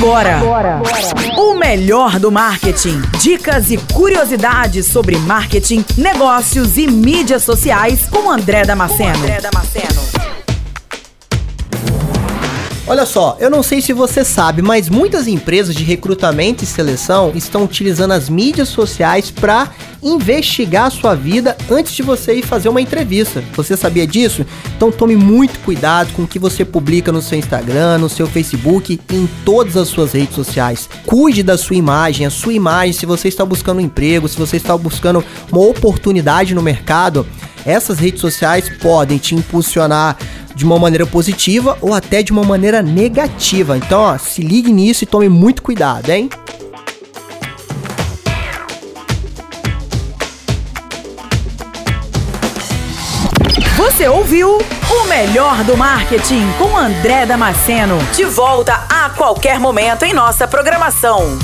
Agora, Agora. o melhor do marketing. Dicas e curiosidades sobre marketing, negócios e mídias sociais com André Damasceno. André Damasceno. Olha só, eu não sei se você sabe, mas muitas empresas de recrutamento e seleção estão utilizando as mídias sociais para investigar a sua vida antes de você ir fazer uma entrevista. Você sabia disso? Então tome muito cuidado com o que você publica no seu Instagram, no seu Facebook e em todas as suas redes sociais. Cuide da sua imagem, a sua imagem, se você está buscando um emprego, se você está buscando uma oportunidade no mercado, essas redes sociais podem te impulsionar de uma maneira positiva ou até de uma maneira negativa. Então, ó, se ligue nisso e tome muito cuidado, hein? Você ouviu o melhor do marketing com André Damasceno. De volta a qualquer momento em nossa programação.